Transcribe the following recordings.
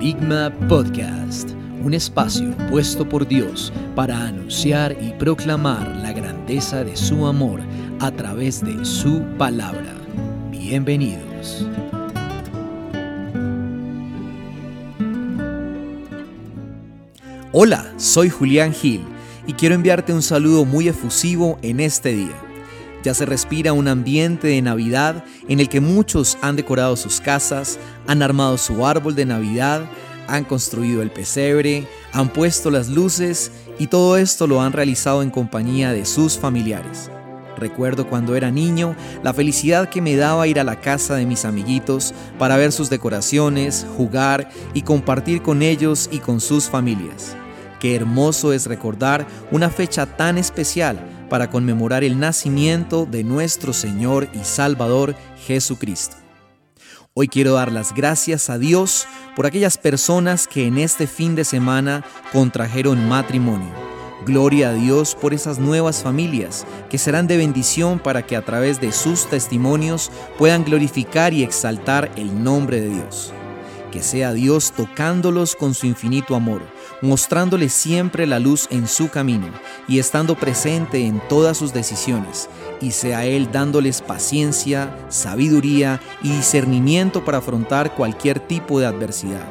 Querigma Podcast, un espacio puesto por Dios para anunciar y proclamar la grandeza de su amor a través de su palabra. Bienvenidos. Hola, soy Julián Gil y quiero enviarte un saludo muy efusivo en este día. Ya se respira un ambiente de Navidad en el que muchos han decorado sus casas, han armado su árbol de Navidad, han construido el pesebre, han puesto las luces y todo esto lo han realizado en compañía de sus familiares. Recuerdo cuando era niño la felicidad que me daba ir a la casa de mis amiguitos para ver sus decoraciones, jugar y compartir con ellos y con sus familias. Qué hermoso es recordar una fecha tan especial para conmemorar el nacimiento de nuestro Señor y Salvador Jesucristo. Hoy quiero dar las gracias a Dios por aquellas personas que en este fin de semana contrajeron matrimonio. Gloria a Dios por esas nuevas familias que serán de bendición para que a través de sus testimonios puedan glorificar y exaltar el nombre de Dios que sea Dios tocándolos con su infinito amor, mostrándoles siempre la luz en su camino y estando presente en todas sus decisiones, y sea Él dándoles paciencia, sabiduría y discernimiento para afrontar cualquier tipo de adversidad.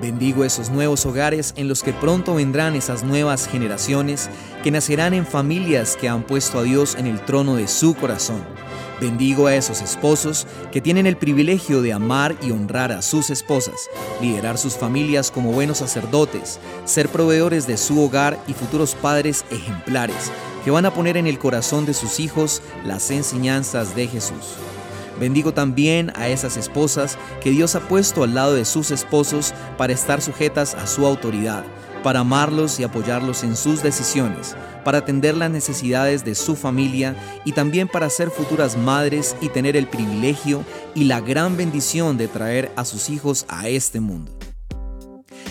Bendigo esos nuevos hogares en los que pronto vendrán esas nuevas generaciones que nacerán en familias que han puesto a Dios en el trono de su corazón Bendigo a esos esposos que tienen el privilegio de amar y honrar a sus esposas, liderar sus familias como buenos sacerdotes, ser proveedores de su hogar y futuros padres ejemplares que van a poner en el corazón de sus hijos las enseñanzas de Jesús. Bendigo también a esas esposas que Dios ha puesto al lado de sus esposos para estar sujetas a su autoridad para amarlos y apoyarlos en sus decisiones, para atender las necesidades de su familia y también para ser futuras madres y tener el privilegio y la gran bendición de traer a sus hijos a este mundo.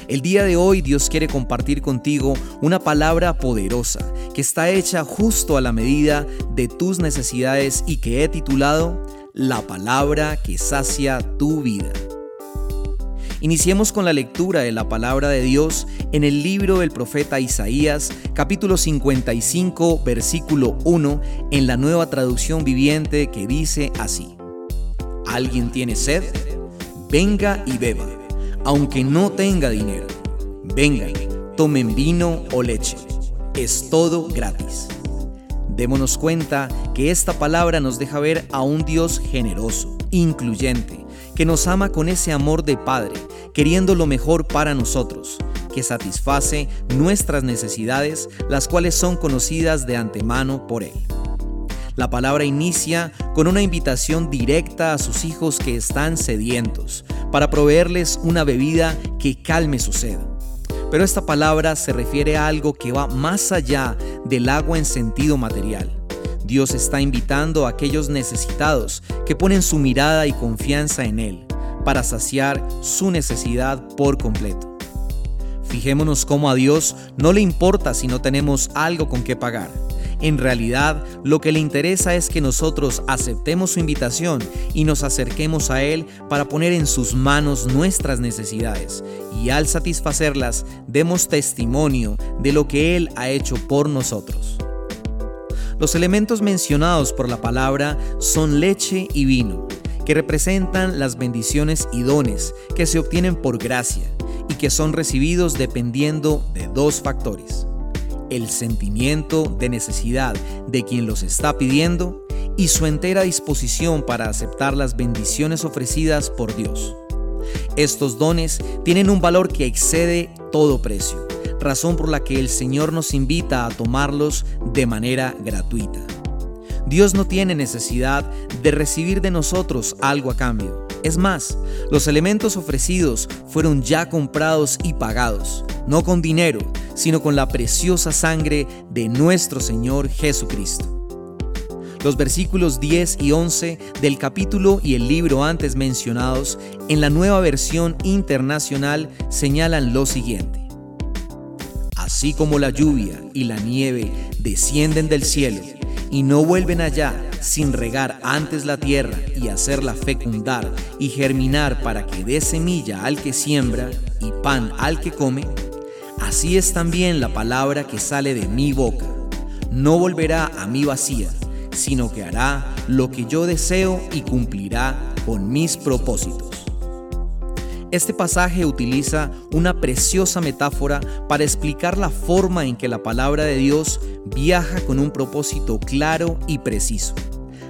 El día de hoy Dios quiere compartir contigo una palabra poderosa que está hecha justo a la medida de tus necesidades y que he titulado La palabra que sacia tu vida. Iniciemos con la lectura de la palabra de Dios en el libro del profeta Isaías, capítulo 55, versículo 1, en la nueva traducción viviente que dice así. ¿Alguien tiene sed? Venga y beba, aunque no tenga dinero. Vengan, tomen vino o leche. Es todo gratis. Démonos cuenta que esta palabra nos deja ver a un Dios generoso, incluyente, que nos ama con ese amor de Padre, queriendo lo mejor para nosotros, que satisface nuestras necesidades, las cuales son conocidas de antemano por Él. La palabra inicia con una invitación directa a sus hijos que están sedientos, para proveerles una bebida que calme su sed. Pero esta palabra se refiere a algo que va más allá del agua en sentido material. Dios está invitando a aquellos necesitados que ponen su mirada y confianza en Él para saciar su necesidad por completo. Fijémonos cómo a Dios no le importa si no tenemos algo con qué pagar. En realidad, lo que le interesa es que nosotros aceptemos su invitación y nos acerquemos a Él para poner en sus manos nuestras necesidades y al satisfacerlas demos testimonio de lo que Él ha hecho por nosotros. Los elementos mencionados por la palabra son leche y vino, que representan las bendiciones y dones que se obtienen por gracia y que son recibidos dependiendo de dos factores. El sentimiento de necesidad de quien los está pidiendo y su entera disposición para aceptar las bendiciones ofrecidas por Dios. Estos dones tienen un valor que excede todo precio razón por la que el Señor nos invita a tomarlos de manera gratuita. Dios no tiene necesidad de recibir de nosotros algo a cambio. Es más, los elementos ofrecidos fueron ya comprados y pagados, no con dinero, sino con la preciosa sangre de nuestro Señor Jesucristo. Los versículos 10 y 11 del capítulo y el libro antes mencionados en la nueva versión internacional señalan lo siguiente. Así como la lluvia y la nieve descienden del cielo y no vuelven allá, sin regar antes la tierra y hacerla fecundar y germinar para que dé semilla al que siembra y pan al que come, así es también la palabra que sale de mi boca. No volverá a mí vacía, sino que hará lo que yo deseo y cumplirá con mis propósitos. Este pasaje utiliza una preciosa metáfora para explicar la forma en que la palabra de Dios viaja con un propósito claro y preciso.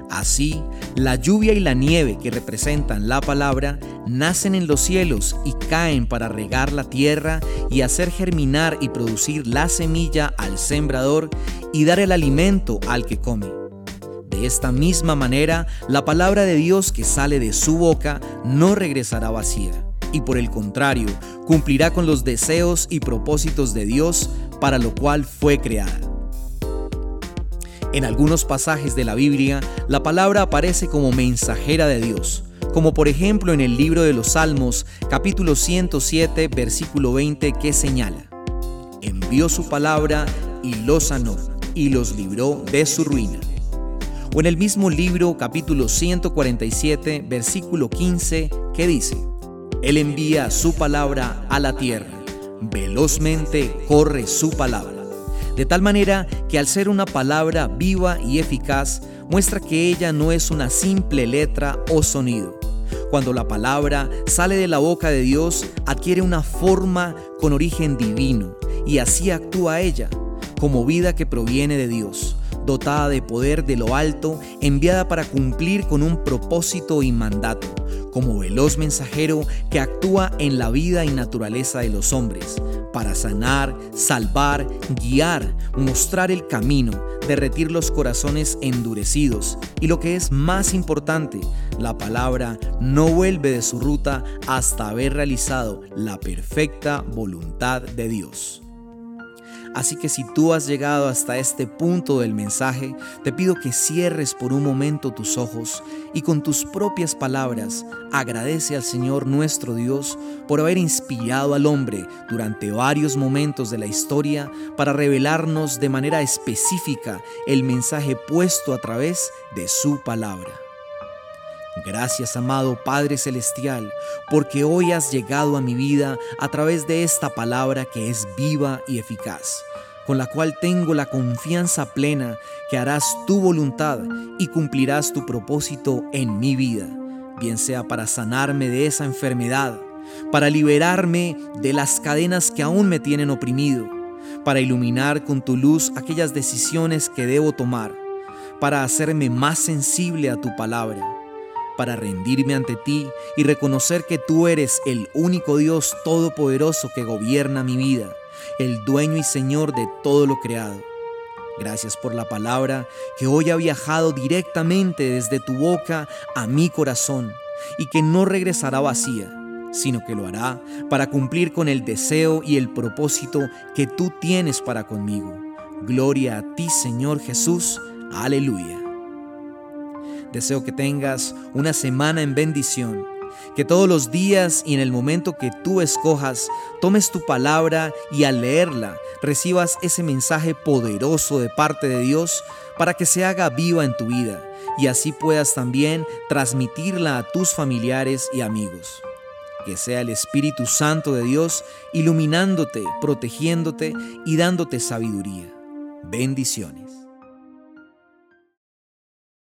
Así, la lluvia y la nieve que representan la palabra nacen en los cielos y caen para regar la tierra y hacer germinar y producir la semilla al sembrador y dar el alimento al que come. De esta misma manera, la palabra de Dios que sale de su boca no regresará vacía y por el contrario, cumplirá con los deseos y propósitos de Dios para lo cual fue creada. En algunos pasajes de la Biblia, la palabra aparece como mensajera de Dios, como por ejemplo en el libro de los Salmos, capítulo 107, versículo 20, que señala, envió su palabra y los sanó y los libró de su ruina. O en el mismo libro, capítulo 147, versículo 15, que dice, él envía su palabra a la tierra. Velozmente corre su palabra. De tal manera que al ser una palabra viva y eficaz, muestra que ella no es una simple letra o sonido. Cuando la palabra sale de la boca de Dios, adquiere una forma con origen divino y así actúa ella, como vida que proviene de Dios, dotada de poder de lo alto, enviada para cumplir con un propósito y mandato como veloz mensajero que actúa en la vida y naturaleza de los hombres, para sanar, salvar, guiar, mostrar el camino, derretir los corazones endurecidos y lo que es más importante, la palabra no vuelve de su ruta hasta haber realizado la perfecta voluntad de Dios. Así que si tú has llegado hasta este punto del mensaje, te pido que cierres por un momento tus ojos y con tus propias palabras agradece al Señor nuestro Dios por haber inspirado al hombre durante varios momentos de la historia para revelarnos de manera específica el mensaje puesto a través de su palabra. Gracias, amado Padre Celestial, porque hoy has llegado a mi vida a través de esta palabra que es viva y eficaz, con la cual tengo la confianza plena que harás tu voluntad y cumplirás tu propósito en mi vida, bien sea para sanarme de esa enfermedad, para liberarme de las cadenas que aún me tienen oprimido, para iluminar con tu luz aquellas decisiones que debo tomar, para hacerme más sensible a tu palabra para rendirme ante ti y reconocer que tú eres el único Dios todopoderoso que gobierna mi vida, el dueño y Señor de todo lo creado. Gracias por la palabra que hoy ha viajado directamente desde tu boca a mi corazón y que no regresará vacía, sino que lo hará para cumplir con el deseo y el propósito que tú tienes para conmigo. Gloria a ti, Señor Jesús. Aleluya. Deseo que tengas una semana en bendición, que todos los días y en el momento que tú escojas, tomes tu palabra y al leerla recibas ese mensaje poderoso de parte de Dios para que se haga viva en tu vida y así puedas también transmitirla a tus familiares y amigos. Que sea el Espíritu Santo de Dios iluminándote, protegiéndote y dándote sabiduría. Bendiciones.